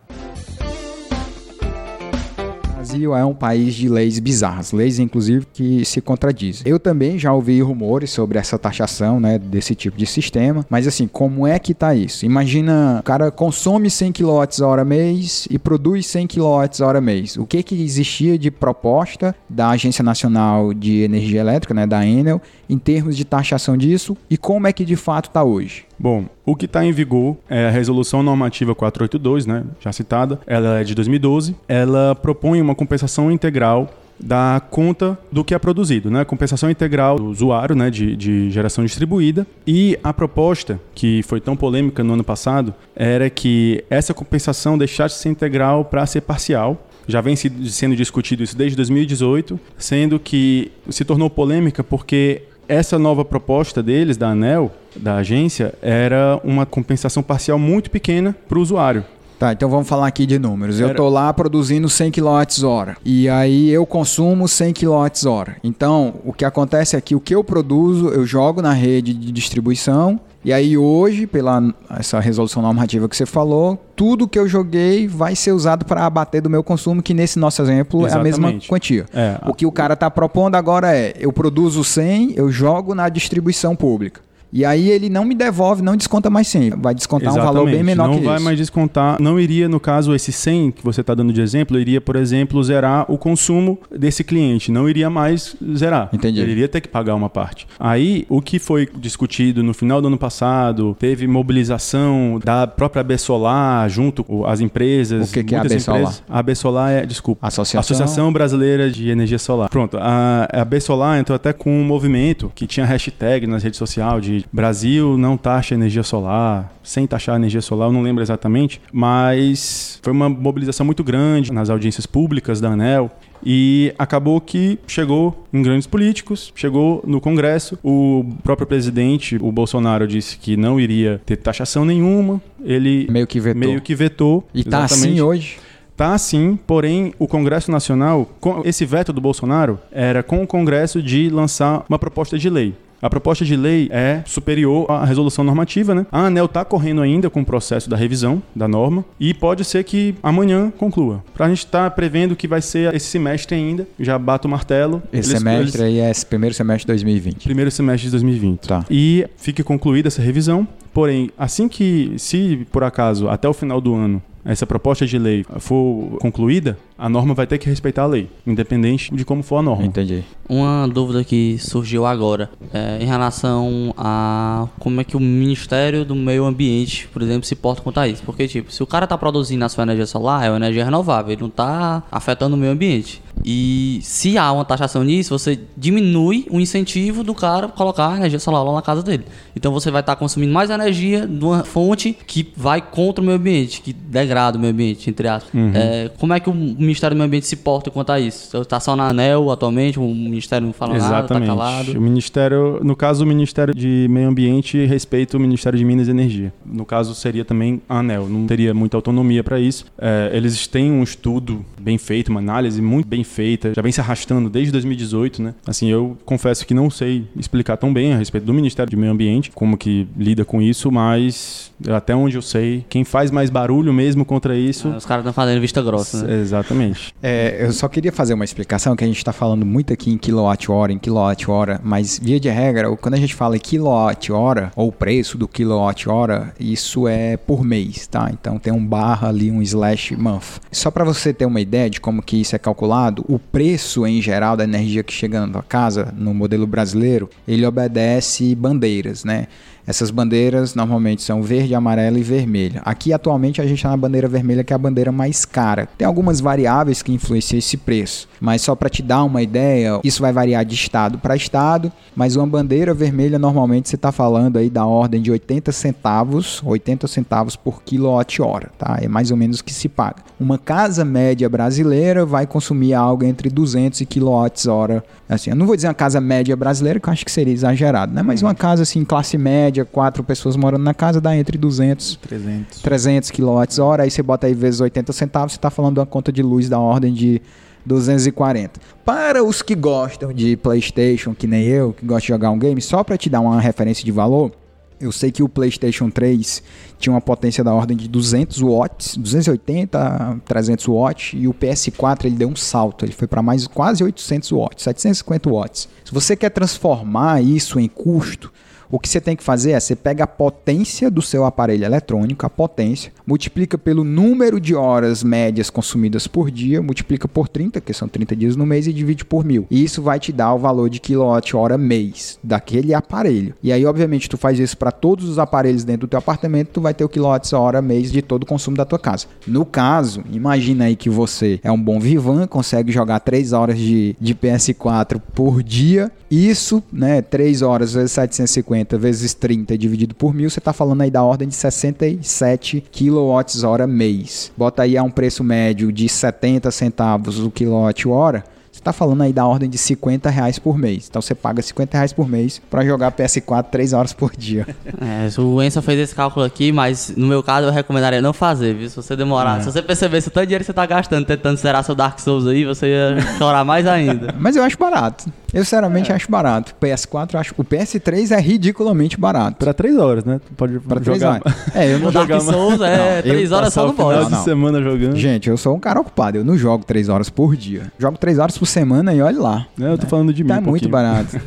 Brasil é um país de leis bizarras, leis inclusive que se contradizem. Eu também já ouvi rumores sobre essa taxação, né, desse tipo de sistema, mas assim, como é que tá isso? Imagina, o cara consome 100 kWh mês e produz 100 kWh mês. O que que existia de proposta da Agência Nacional de Energia Elétrica, né, da Enel, em termos de taxação disso e como é que de fato tá hoje? Bom, o que está em vigor é a Resolução Normativa 482, né, já citada. Ela é de 2012. Ela propõe uma compensação integral da conta do que é produzido, né? Compensação integral do usuário, né? De, de geração distribuída. E a proposta, que foi tão polêmica no ano passado, era que essa compensação deixasse de ser integral para ser parcial. Já vem se- sendo discutido isso desde 2018, sendo que se tornou polêmica porque essa nova proposta deles, da ANEL, da agência, era uma compensação parcial muito pequena para o usuário. Tá, então vamos falar aqui de números. Eu tô lá produzindo 100 kWh e aí eu consumo 100 kWh. Então, o que acontece é que o que eu produzo, eu jogo na rede de distribuição e aí hoje, pela essa resolução normativa que você falou, tudo que eu joguei vai ser usado para abater do meu consumo, que nesse nosso exemplo é a mesma Exatamente. quantia. É, O que o cara tá propondo agora é, eu produzo 100, eu jogo na distribuição pública. E aí ele não me devolve, não desconta mais 100, vai descontar um valor bem menor não que vai isso. mais descontar. Não iria, no caso, esse 100 que você está dando de exemplo, iria, por exemplo, zerar o consumo desse cliente. Não iria mais zerar. Entendi. Ele iria ter que pagar uma parte. Aí, o que foi discutido no final do ano passado, teve mobilização da própria AB Solar junto com as empresas. O que que é a muitas AB Solar? empresas. A AB Solar é, desculpa, Associação- Associação Brasileira de Energia Solar. Pronto, a, a AB Solar entrou até com um movimento que tinha hashtag nas redes sociais de Brasil não taxa energia solar, sem taxar energia solar, eu não lembro exatamente, mas foi uma mobilização muito grande nas audiências públicas da ANEL E acabou que chegou em grandes políticos, chegou no Congresso. O próprio presidente, o Bolsonaro, disse que não iria ter taxação nenhuma. Ele Meio que vetou. meio que vetou. E tá exatamente. assim hoje? Tá assim, porém o Congresso Nacional, com esse veto do Bolsonaro, era com o Congresso de lançar uma proposta de lei. A proposta de lei é superior à resolução normativa, né? A ANEL está correndo ainda com o processo da revisão da norma e pode ser que amanhã conclua. Pra gente estar prevendo que vai ser esse semestre ainda, já bato o martelo. Esse Eles- semestre eles- aí é esse primeiro semestre de 2020. Primeiro semestre de 2020. Tá. E fique concluída essa revisão. Porém, assim que, se por acaso, até o final do ano, essa proposta de lei for concluída, a norma vai ter que respeitar a lei, independente de como for a norma. Entendi. Uma dúvida que surgiu agora é em relação a como é que o Ministério do Meio Ambiente, por exemplo, se porta quanto a isso. Porque, tipo, se o cara tá produzindo a sua energia solar, é uma energia renovável, ele não tá afetando o meio ambiente. E se há uma taxação nisso, você diminui o incentivo do cara colocar energia solar lá na casa dele. Então você vai estar consumindo mais energia de uma fonte que vai contra o meio ambiente, que degrada o meio ambiente, entre aspas. É, como é que o Ministério do Meio Ambiente se porta quanto a isso? Está só na ANEL atualmente, o Ministério não fala nada, tá Exatamente. calado. o Ministério, no caso, o Ministério de Meio Ambiente respeita o Ministério de Minas e Energia. No caso, seria também a ANEL, não teria muita autonomia para isso. É, eles têm um estudo bem feito, uma análise muito bem feita, já vem se arrastando desde 2018, né? Assim, eu confesso que não sei explicar tão bem a respeito do Ministério de Meio Ambiente, como que lida com isso, mas até onde eu sei, quem faz mais barulho mesmo contra isso. Os caras estão fazendo vista grossa, né? Exatamente. É, eu só queria fazer uma explicação que a gente está falando muito aqui em quilowatt-hora, em quilowatt-hora, mas via de regra, quando a gente fala em quilowatt-hora, ou preço do quilowatt-hora, isso é por mês, tá? Então tem um barra ali, um slash month. Só para você ter uma ideia de como que isso é calculado, o preço em geral da energia que chega na tua casa, no modelo brasileiro, ele obedece bandeiras, né? Essas bandeiras normalmente são verde, amarela e vermelha. Aqui atualmente a gente está na bandeira vermelha, que é a bandeira mais cara. Tem algumas variáveis que influenciam esse preço, mas só para te dar uma ideia, isso vai variar de estado para estado. Mas uma bandeira vermelha normalmente você está falando aí da ordem de 80 centavos, 80 centavos por quilowatt-hora, tá? É mais ou menos o que se paga. Uma casa média brasileira vai consumir algo entre 200 e quilowatts-hora. Assim, eu não vou dizer uma casa média brasileira, que eu acho que seria exagerado, né? Mas uma casa assim, classe média, quatro pessoas morando na casa, dá entre 200 300. 300 kWh, aí você bota aí vezes 80 centavos, você está falando de uma conta de luz da ordem de 240. Para os que gostam de PlayStation, que nem eu, que gosta de jogar um game, só para te dar uma referência de valor, eu sei que o PlayStation 3 tinha uma potência da ordem de 200 watts, 280, 300 watts, e o PS4 ele deu um salto, ele foi para mais quase 800 watts, 750 watts. Se você quer transformar isso em custo, o que você tem que fazer é você pega a potência do seu aparelho eletrônico, a potência, multiplica pelo número de horas médias consumidas por dia, multiplica por 30, que são 30 dias no mês, e divide por mil. E isso vai te dar o valor de quilowatt-hora mês daquele aparelho. E aí, obviamente, tu faz isso para todos os aparelhos dentro do teu apartamento, tu vai ter o quilowatt-hora mês de todo o consumo da tua casa. No caso, imagina aí que você é um bom vivan, consegue jogar 3 horas de, de PS4 por dia. Isso, né, 3 horas vezes 750 vezes 30 dividido por mil, você está falando aí da ordem de 67 kWh mês. Bota aí a um preço médio de 70 centavos o quilowatt-hora, você está falando aí da ordem de 50 reais por mês. Então você paga 50 reais por mês para jogar PS4 3 horas por dia. É, o Enzo fez esse cálculo aqui, mas no meu caso eu recomendaria não fazer, viu? Se você demorar, se você perceber o tanto dinheiro que você tá gastando tentando zerar seu Dark Souls aí, você ia chorar mais ainda. Mas eu acho barato. Eu sinceramente acho barato. PS4 eu acho. O PS3 é ridiculamente barato. Para 3 horas, né? Pode Pra três jogar. horas. É, eu não No Dark. Souls é 3 horas só no final boss. De semana jogando. Gente, eu sou um cara ocupado. Eu não jogo 3 horas por dia. Jogo 3 horas por semana e olha lá. Né, Eu tô falando de mim. Tá um muito barato.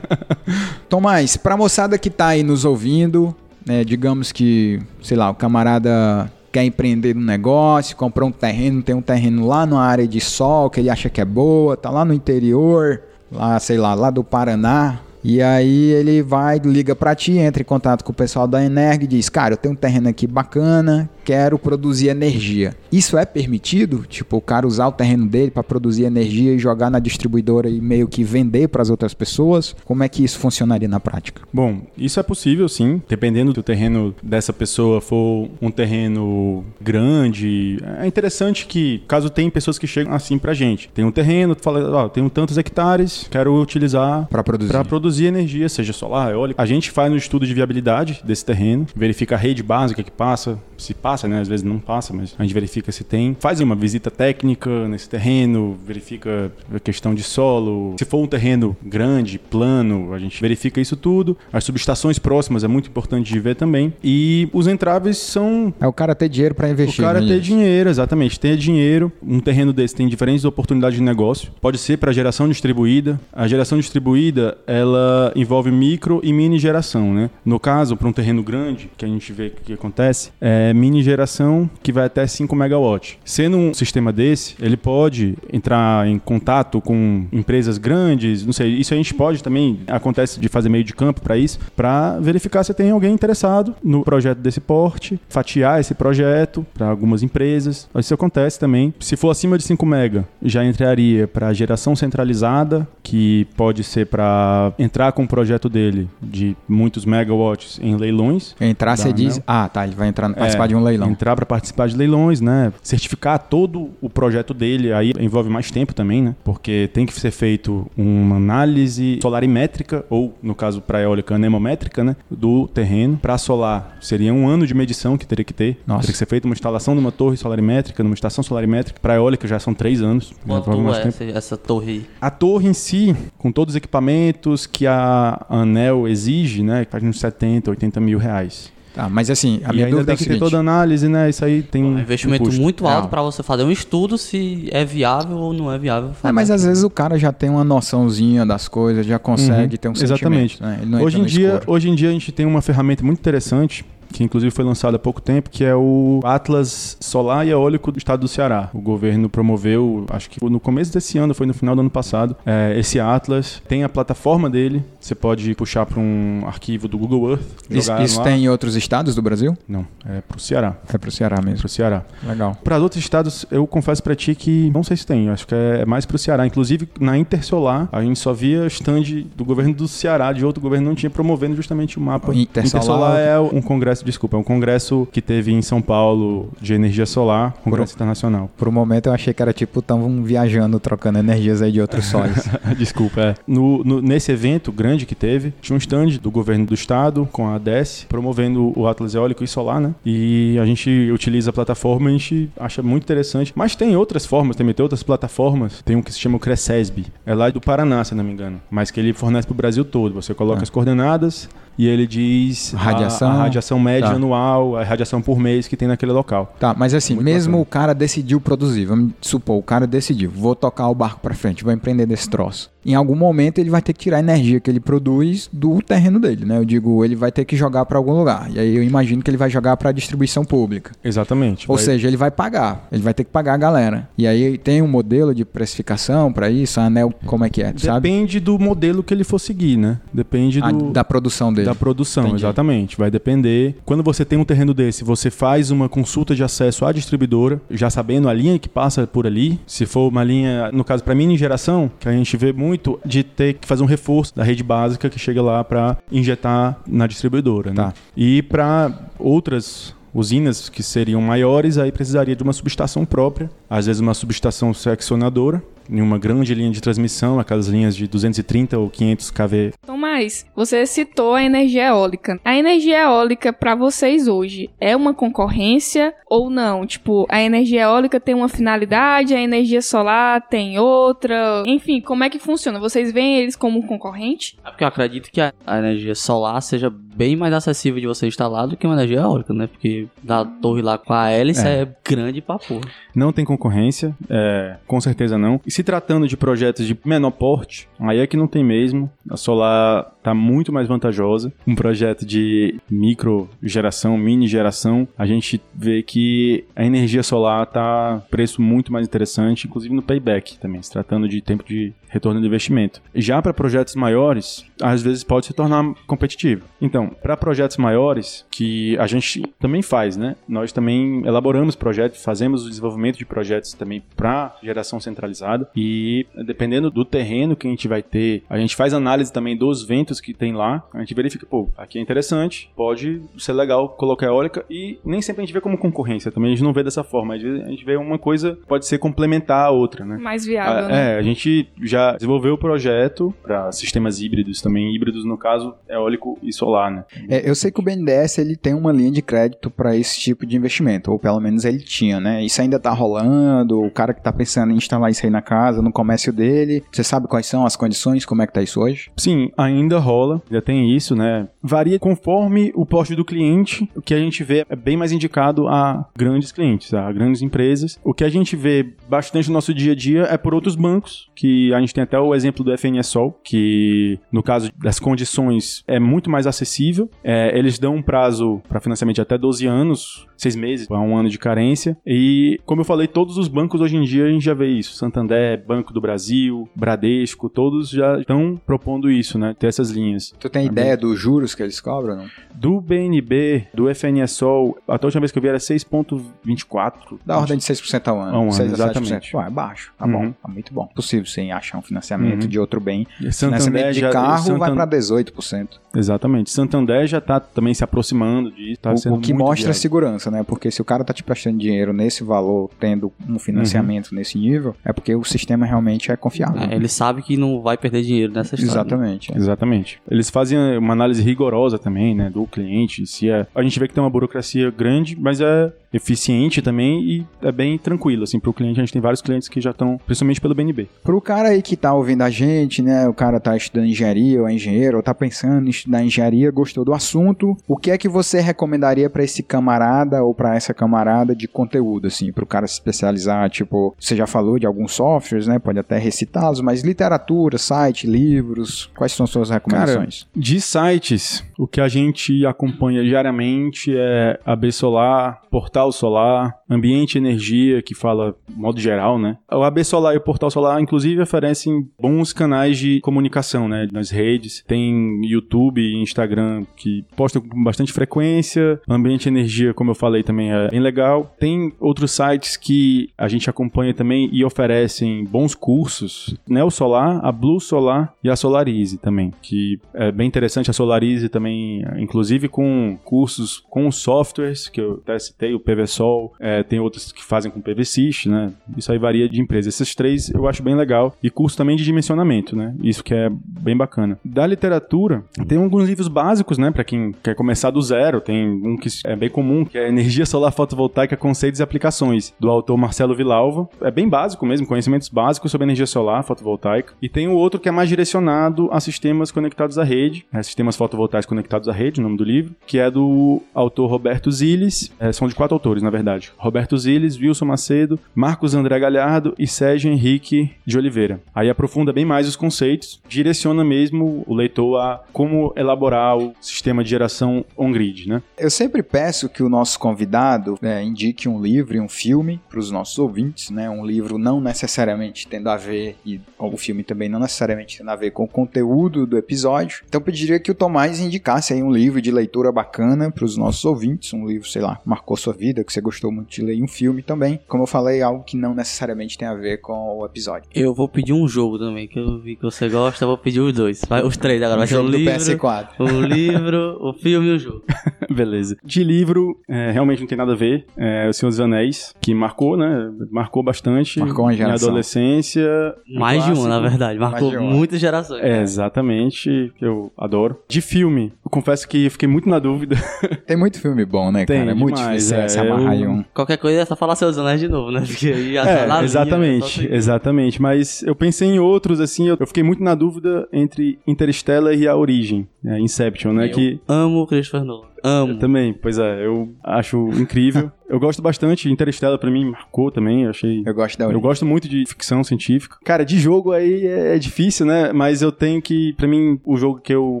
Tomás, pra moçada que tá aí nos ouvindo, né, digamos que, sei lá, o camarada quer empreender um negócio, comprou um terreno, tem um terreno lá numa área de sol que ele acha que é boa, tá lá no interior, lá, sei lá, lá do Paraná, E aí ele vai, liga pra ti, entra em contato com o pessoal da Energ e diz: Cara, eu tenho um terreno aqui bacana, quero produzir energia. Isso é permitido? Tipo, o cara usar o terreno dele para produzir energia e jogar na distribuidora e meio que vender para as outras pessoas? Como é que isso funcionaria na prática? Bom, isso é possível sim, dependendo do terreno dessa pessoa for um terreno grande. É interessante que, caso tenha pessoas que chegam assim pra gente, tem um terreno, tu fala, ó, tenho tantos hectares, quero utilizar Para produzir. para produzir energia, seja solar, eólica. A gente faz um estudo de viabilidade desse terreno, verifica a rede básica que passa, se passa, né? Às vezes não passa, mas a gente verifica se tem. Faz uma visita técnica nesse terreno, verifica a questão de solo. Se for um terreno grande, plano, a gente verifica isso tudo. As subestações próximas é muito importante de ver também. E os entraves são É o cara ter dinheiro para o investir. cara né, ter dinheiro, exatamente. Ter dinheiro. Um terreno desse tem diferentes oportunidades de negócio. Pode ser para geração distribuída. A geração distribuída, ela envolve micro e mini geração, né? No caso, para um terreno grande, que a gente vê que acontece, é mini geração que vai até 5 megawatts. Sendo um sistema desse, ele pode entrar em contato com empresas grandes, não sei, isso a gente pode também, acontece de fazer meio de campo para isso, para verificar se tem alguém interessado no projeto desse porte, fatiar esse projeto para algumas empresas. Isso acontece também. Se for acima de 5 mega, já entraria para geração centralizada, que pode ser para entrar com o projeto dele de muitos megawatts em leilões. Entrar, você diz, ah, tá, ele vai entrar, participar É, de um leilão. Entrar para participar de leilões, né? Certificar todo o projeto dele, aí envolve mais tempo também, né? Porque tem que ser feito uma análise solarimétrica, ou no caso para eólica, anemométrica, né? Do terreno. Para solar, seria um ano de medição que teria que ter. Nossa. Teria que ser feita uma instalação de uma torre solarimétrica, numa estação solarimétrica. Para eólica já são três anos. Quanto é essa, essa torre aí? A torre em si, com todos os equipamentos que a ANEL exige, né? Faz uns 70, 80 mil reais. Tá, mas assim, a e minha ainda dúvida é tem que ter toda a análise, né? Isso aí tem É um um investimento custo. muito alto para você fazer um estudo se é viável ou não é viável. É, mas às vezes o cara já tem uma noçãozinha das coisas, já consegue Uhum, ter um exatamente. sentimento. Né? Ele não Hoje em, dia, escuro. hoje em dia a gente tem uma ferramenta muito interessante, que inclusive foi lançada há pouco tempo, que é o Atlas Solar e Eólico do Estado do Ceará. O governo promoveu, acho que no começo desse ano, foi no final do ano passado, é, esse Atlas. Tem a plataforma dele, você pode puxar para um arquivo do Google Earth. Isso, isso tem em outros estados do Brasil? Não, é pro Ceará. É pro Ceará mesmo. Pro Ceará. Legal. Para outros estados, eu confesso pra ti que não sei se tem. Acho que é mais pro Ceará. Inclusive, na Intersolar, a gente só via stand do governo do Ceará, de outro governo não tinha, promovendo justamente o mapa. Intersolar- é um congresso, desculpa, é um congresso que teve em São Paulo de energia solar, congresso internacional. Por um momento eu achei que era tipo, estavam viajando, trocando energias aí de outros sóis. Desculpa, é. No, no- nesse evento grande que teve, tinha um stand do governo do estado com a ADS promovendo o Atlas Eólico e Solar, né? E a gente utiliza a plataforma, a gente acha muito interessante. Mas tem outras formas, também tem outras plataformas. Tem um que se chama o Cresesb. É lá do Paraná, se não me engano. Mas que ele fornece pro Brasil todo. Você coloca Ah. as coordenadas e ele diz a- Radiação. a, radiação média Tá. anual, a radiação por mês que tem naquele local. Tá, mas assim, Muito mesmo bacana. o cara decidiu produzir, vamos supor, o cara decidiu, vou tocar o barco pra frente, vou empreender desse troço. Em algum momento ele vai ter que tirar a energia que ele produz do terreno dele, né? Eu digo, ele vai ter que jogar pra algum lugar. E aí eu imagino que ele vai jogar pra distribuição pública. Exatamente. Ou Vai- seja, ele vai pagar, ele vai ter que pagar a galera. E aí tem um modelo de precificação pra isso, a ANEL, como é que é, tu sabe? Depende do modelo que ele for seguir, né? Depende A- do, da produção dele. Da produção, Entendi. exatamente. Vai depender. Quando você tem um terreno desse, você faz uma consulta de acesso à distribuidora, já sabendo a linha que passa por ali. Se for uma linha, no caso, para mini geração, que a gente vê muito de ter que fazer um reforço da rede básica que chega lá para injetar na distribuidora. Né? Tá. E para outras usinas que seriam maiores, aí precisaria de uma subestação própria, às vezes uma subestação seccionadora, em uma grande linha de transmissão, aquelas linhas de 230 ou 500 kV Tomás, você citou a energia eólica. A energia eólica para vocês hoje é uma concorrência ou não? Tipo, a energia eólica tem uma finalidade, a energia solar tem outra. Enfim, como é que funciona? Vocês veem eles como um concorrente? É porque eu acredito que a, a energia solar seja bem mais acessível de você instalar do que uma energia eólica, né? Porque da torre lá com a hélice É. é, grande pra porra. Não tem concorrência, é, com certeza não. E se tratando de projetos de menor porte, aí é que não tem mesmo. A Solar tá muito mais vantajosa. Um projeto de micro geração, mini geração, a gente vê que a energia solar tá preço muito mais interessante, inclusive no payback também, se tratando de tempo de retorno do investimento. Já para projetos maiores, às vezes pode se tornar competitivo. Então, para projetos maiores, que a gente também faz, né? Nós também elaboramos projetos, fazemos o desenvolvimento de projetos também para geração centralizada e dependendo do terreno que a gente vai ter, a gente faz análise também dos ventos que tem lá, a gente verifica, pô, aqui é interessante, pode ser legal colocar eólica e nem sempre a gente vê como concorrência, também a gente não vê dessa forma, às vezes a gente vê uma coisa pode ser complementar a outra, né? Mais viável, né? É, a gente já desenvolveu o projeto para sistemas híbridos também, híbridos no caso eólico e solar, né? É, eu sei que o BNDES ele tem uma linha de crédito para esse tipo de investimento, ou pelo menos ele tinha, né? Isso ainda tá rolando, o cara que tá pensando em instalar isso aí na casa, no comércio dele, você sabe quais são as condições, como é que tá isso hoje? Sim, ainda rola, ainda tem isso, né? Varia conforme o porte do cliente, o que a gente vê é bem mais indicado a grandes clientes, a grandes empresas. O que a gente vê bastante no nosso dia a dia é por outros bancos, que a gente tem até o exemplo do FNSOL, que no caso das condições é muito mais acessível. É, eles dão um prazo para financiamento de até 12 anos, seis meses a um ano de carência. E, como eu falei, todos os bancos hoje em dia a gente já vê isso. Santander, Banco do Brasil, Bradesco, todos já estão propondo isso, né? Ter essas linhas. Tu tem ideia dos juros que eles cobram? Não? Do BNB, do FNSOL, a última vez que eu vi era 6,24. Da ordem de 6% ao ano. Ao ano, 6 a 7%. exatamente. Ué, é baixo. Tá Uhum. bom. Tá muito bom. Possível sim achar um financiamento Uhum. de outro bem. E Santander financiamento de já- carro vai para 18%. Exatamente. Santander já tá também se aproximando disso. Tá o, sendo o que muito mostra viável. segurança, né? Porque se o cara tá te prestando dinheiro nesse valor, tendo um financiamento nesse nível, é porque o sistema realmente é confiável. É, ele sabe que não vai perder dinheiro nessa história. Exatamente. é. Exatamente. Eles fazem uma análise rigorosa também, né, do cliente. Se é, a gente vê que tem uma burocracia grande, mas é eficiente também e é bem tranquilo, assim, pro cliente. A gente tem vários clientes que já estão, principalmente pelo BNB. Pro cara aí que tá ouvindo a gente, né? O cara tá estudando engenharia ou é engenheiro, ou tá pensando em estudar engenharia, gostou do assunto. O que é que você recomendaria pra esse camarada ou pra essa camarada de conteúdo, assim, pro cara se especializar? Tipo, você já falou de alguns softwares, né? Pode até recitá-los, mas literatura, site, livros, quais são as suas recomendações? De sites, o que a gente acompanha diariamente é a B Solar, Portal Solar, Ambiente e Energia, que fala modo geral, né? O AB Solar e o Portal Solar, inclusive, oferecem bons canais de comunicação, né? Nas redes. Tem YouTube e Instagram que postam com bastante frequência. Ambiente e Energia, como eu falei, também é bem legal. Tem outros sites que a gente acompanha também e oferecem bons cursos. Neo Solar, a Blue Solar e a Solarize também, que é bem interessante a Solarize também, inclusive com cursos com softwares, que eu até citei, o PVSol, é, tem outros que fazem com PVSys, né? Isso aí varia de empresa. Esses três eu acho bem legal. E curso também de dimensionamento, né? Isso que é bem bacana. Da literatura, tem alguns livros básicos, né? Pra quem quer começar do zero. Tem um que é bem comum, que é Energia Solar Fotovoltaica, Conceitos e Aplicações, do autor Marcelo Vilalva. É bem básico mesmo, conhecimentos básicos sobre energia solar fotovoltaica. E tem o outro que é mais direcionado a sistemas conectados à rede, né? sistemas fotovoltaicos conectados à rede, o nome do livro, que é do autor Roberto Ziles. É, são de quatro autores, na verdade. Roberto Ziles, Wilson Macedo, Marcos André Galhardo e Sérgio Henrique de Oliveira. Aí aprofunda bem mais os conceitos, direciona mesmo o leitor a como elaborar o sistema de geração on-grid, né? Eu sempre peço que o nosso convidado né, indique um livro e um filme para os nossos ouvintes, né? Um livro não necessariamente tendo a ver e o filme também não necessariamente tendo a ver com o conteúdo do episódio. Então eu pediria que o Tomás indicasse aí um livro de leitura bacana para os nossos ouvintes, um livro, sei lá, que marcou sua vida, que você gostou muito de ler, e um filme também. Como eu falei, algo que não necessariamente tem a ver com o episódio. Eu vou pedir um jogo também, que eu vi que você gosta, eu vou pedir os dois. Vai, os três agora. Vai o ser o livro, PS4. o livro, o filme e o jogo. Beleza. De livro, é, realmente não tem nada a ver. É O Senhor dos Anéis, que marcou, né? Marcou bastante. Marcou uma Minha geração. adolescência. um Mais de uma, na verdade. Marcou muitas gerações. É, exatamente, que eu adoro. De filme, eu confesso que fiquei muito na dúvida. Tem muito filme bom, né, Tem cara? É muito demais, difícil é, se amarrar em eu- um. Qualquer coisa é só falar seus anéis de novo, né? Porque aí já tá É, linha, exatamente, seguir. exatamente. Mas eu pensei em outros, assim, eu eu fiquei muito na dúvida entre Interstellar e A Origem, né, Inception, né? Eu Que amo o Christopher Nolan. Amo. Eu também, pois é, eu acho incrível. Eu gosto bastante, Interstellar pra mim marcou também, eu achei... Eu gosto da Eu gosto muito de ficção científica. Cara, de jogo aí é, é difícil, né? Mas eu tenho que, pra mim, o jogo que eu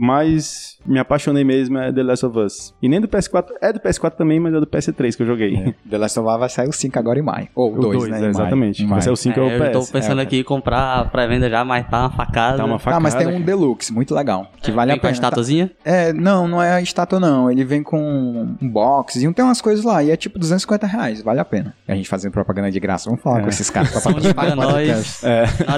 mais me apaixonei mesmo é The Last of Us. E nem do PS4, é do PS4 também, mas é do PS3 que eu joguei. The Last of Us vai sair o 5 agora em maio. Ou o O 2, dois, né? é, exatamente. Vai ser maio. o 5 é, É, o eu tô PS. pensando é. aqui em comprar a pré-venda já, mas tá uma facada. Tá uma facada. mas tem um Deluxe, muito legal. Que vale Vem a com a pena. Tá- estatuazinha? É, não, não é a estátua não. Ele vem com um box e tem umas coisas lá. E é tipo 250 reais, vale a pena. E a gente fazendo propaganda de graça. Vamos falar com esses caras pra Sony paga nós.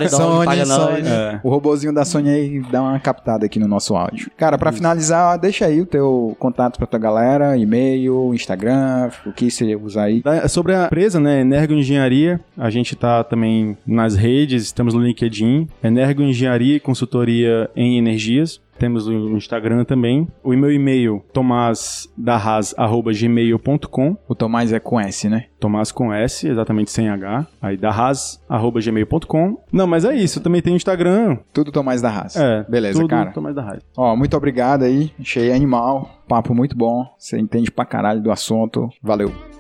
Do Sony, paga Sony. nós. É. O robozinho da Sony aí dá uma captada aqui no nosso áudio. Cara, pra finalizar, deixa aí o teu contato pra tua galera, e-mail, Instagram, o que você usa aí. É, Sobre a empresa, né, Energo Engenharia, a gente tá também nas redes, estamos no LinkedIn, Energo Engenharia e Consultoria em Energias. Temos o Instagram também. O meu e-mail, tomasdarraz.gmail.com O Tomás é com S, né? Tomás com S, exatamente sem H. Aí darraz.gmail.com. Não, mas é isso. Também tenho Instagram. Tudo Tomás da Raça. É, Beleza, tudo cara. Tomás da Raça. Ó, muito obrigado aí. Achei animal. Papo muito bom. Você entende pra caralho do assunto. Valeu.